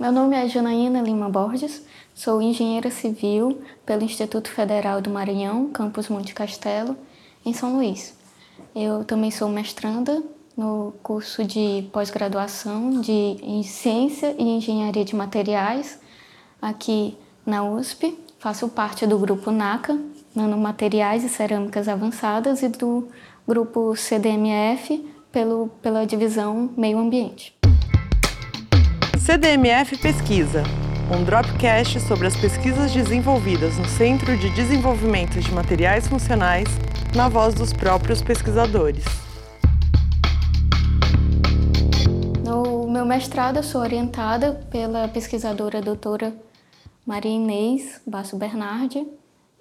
Meu nome é Janaína Lima Borges, sou engenheira civil pelo Instituto Federal do Maranhão, campus Monte Castelo, em São Luís. Eu também sou mestranda no curso de pós-graduação de Ciência e Engenharia de Materiais aqui na USP. Faço parte do grupo NACA, Nanomateriais e Cerâmicas Avançadas, e do grupo CDMF, pelo, pela divisão Meio Ambiente. CDMF Pesquisa, um dropcast sobre as pesquisas desenvolvidas no Centro de Desenvolvimento de Materiais Funcionais, na voz dos próprios pesquisadores. No meu mestrado, eu sou orientada pela pesquisadora doutora Maria Inês Basso Bernardi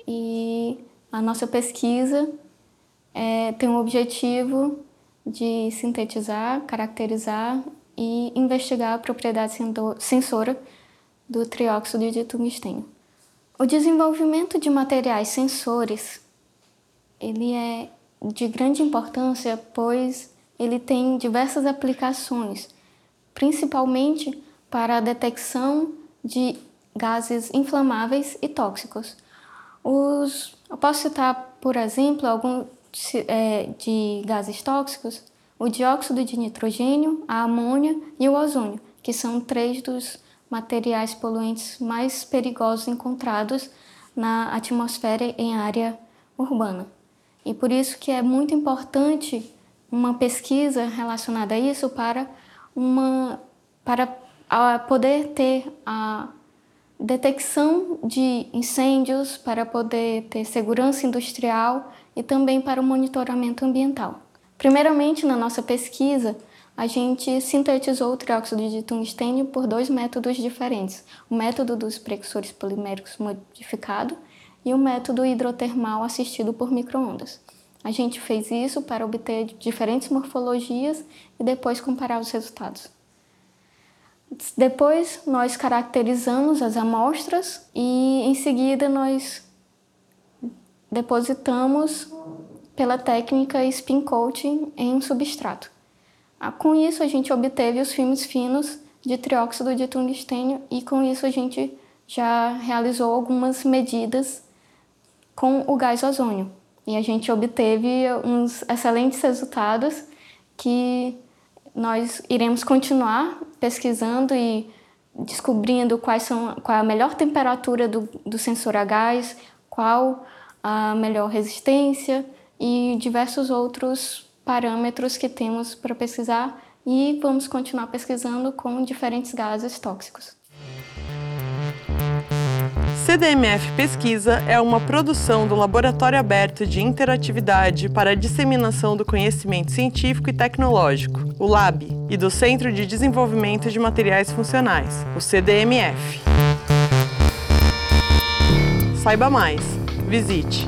e a nossa pesquisa é, tem o objetivo de sintetizar, caracterizar e investigar a propriedade sensora do trióxido de tungstênio. O desenvolvimento de materiais sensores ele é de grande importância, pois ele tem diversas aplicações, principalmente para a detecção de gases inflamáveis e tóxicos. Os, eu posso citar, por exemplo, alguns é, de gases tóxicos, o dióxido de nitrogênio, a amônia e o ozônio, que são três dos materiais poluentes mais perigosos encontrados na atmosfera em área urbana. E por isso que é muito importante uma pesquisa relacionada a isso para uma para poder ter a detecção de incêndios, para poder ter segurança industrial e também para o monitoramento ambiental. Primeiramente, na nossa pesquisa, a gente sintetizou o trióxido de tungstênio por dois métodos diferentes: o método dos precursores poliméricos modificado e o método hidrotermal assistido por microondas. A gente fez isso para obter diferentes morfologias e depois comparar os resultados. Depois nós caracterizamos as amostras e em seguida nós depositamos pela técnica spin coating em substrato. Ah, com isso, a gente obteve os filmes finos de trióxido de tungstênio e com isso a gente já realizou algumas medidas com o gás ozônio. E a gente obteve uns excelentes resultados que nós iremos continuar pesquisando e descobrindo quais são, qual é a melhor temperatura do, do sensor a gás, qual a melhor resistência e diversos outros parâmetros que temos para pesquisar e vamos continuar pesquisando com diferentes gases tóxicos. CDMF Pesquisa é uma produção do Laboratório Aberto de Interatividade para a Disseminação do Conhecimento Científico e Tecnológico, o LAB, e do Centro de Desenvolvimento de Materiais Funcionais, o CDMF. Saiba mais. Visite